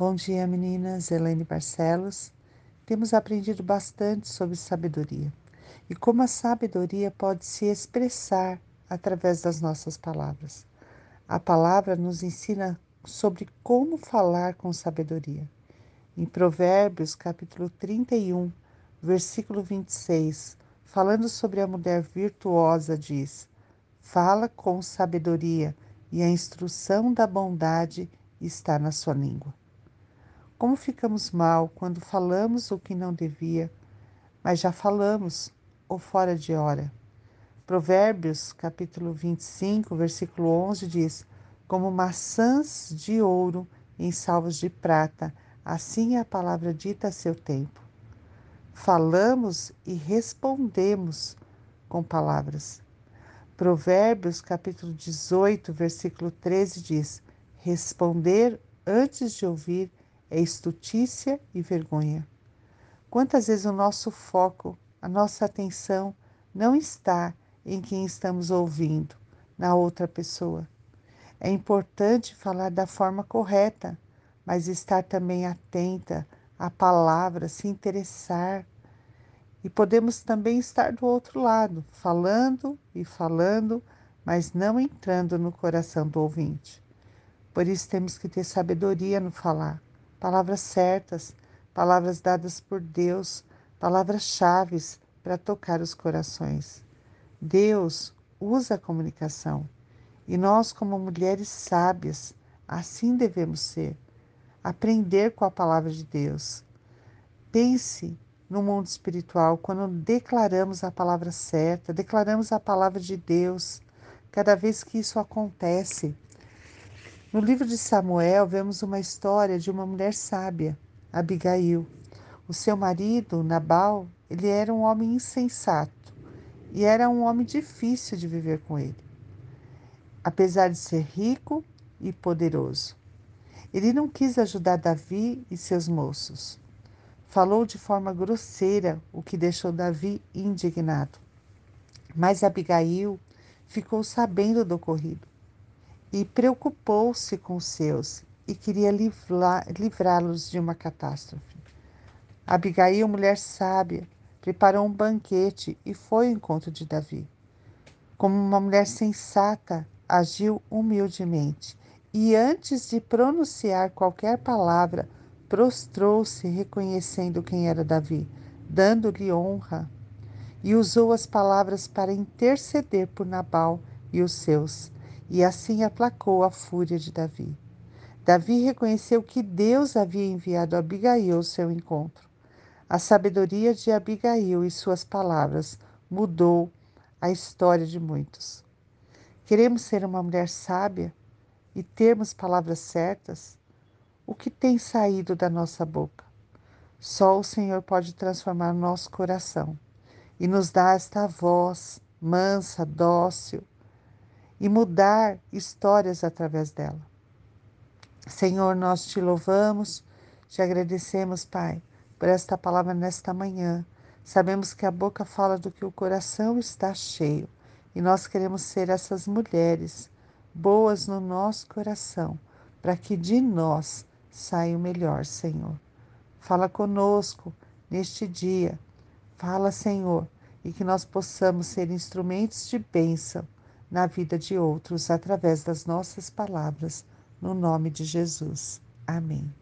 Bom dia, meninas. Elaine Barcelos. Temos aprendido bastante sobre sabedoria e como a sabedoria pode se expressar através das nossas palavras. A palavra nos ensina sobre como falar com sabedoria. Em Provérbios, capítulo 31, versículo 26, falando sobre a mulher virtuosa, diz: Fala com sabedoria, e a instrução da bondade está na sua língua. Como ficamos mal quando falamos o que não devia, mas já falamos ou fora de hora. Provérbios, capítulo 25, versículo 11 diz: Como maçãs de ouro em salvos de prata, assim é a palavra dita a seu tempo. Falamos e respondemos com palavras. Provérbios, capítulo 18, versículo 13 diz: Responder antes de ouvir é estutícia e vergonha. Quantas vezes o nosso foco, a nossa atenção não está em quem estamos ouvindo, na outra pessoa. É importante falar da forma correta, mas estar também atenta à palavra, se interessar. E podemos também estar do outro lado, falando e falando, mas não entrando no coração do ouvinte. Por isso temos que ter sabedoria no falar palavras certas, palavras dadas por Deus, palavras-chave para tocar os corações. Deus usa a comunicação e nós, como mulheres sábias, assim devemos ser. Aprender com a palavra de Deus. Pense no mundo espiritual quando declaramos a palavra certa, declaramos a palavra de Deus. Cada vez que isso acontece, no livro de Samuel, vemos uma história de uma mulher sábia, Abigail. O seu marido, Nabal, ele era um homem insensato e era um homem difícil de viver com ele, apesar de ser rico e poderoso. Ele não quis ajudar Davi e seus moços. Falou de forma grosseira, o que deixou Davi indignado. Mas Abigail ficou sabendo do ocorrido e preocupou-se com os seus e queria livrá-los de uma catástrofe. Abigail, mulher sábia, preparou um banquete e foi ao encontro de Davi. Como uma mulher sensata, agiu humildemente e, antes de pronunciar qualquer palavra, prostrou-se reconhecendo quem era Davi, dando-lhe honra, e usou as palavras para interceder por Nabal e os seus e assim aplacou a fúria de Davi. Davi reconheceu que Deus havia enviado Abigail ao seu encontro. A sabedoria de Abigail e suas palavras mudou a história de muitos. Queremos ser uma mulher sábia e termos palavras certas? O que tem saído da nossa boca? Só o Senhor pode transformar nosso coração e nos dar esta voz mansa, dócil, e mudar histórias através dela. Senhor, nós te louvamos, te agradecemos, Pai, por esta palavra nesta manhã. Sabemos que a boca fala do que o coração está cheio e nós queremos ser essas mulheres boas no nosso coração, para que de nós saia o melhor, Senhor. Fala conosco neste dia. Fala, Senhor, e que nós possamos ser instrumentos de bênção na vida de outros através das nossas palavras, no nome de Jesus. Amém.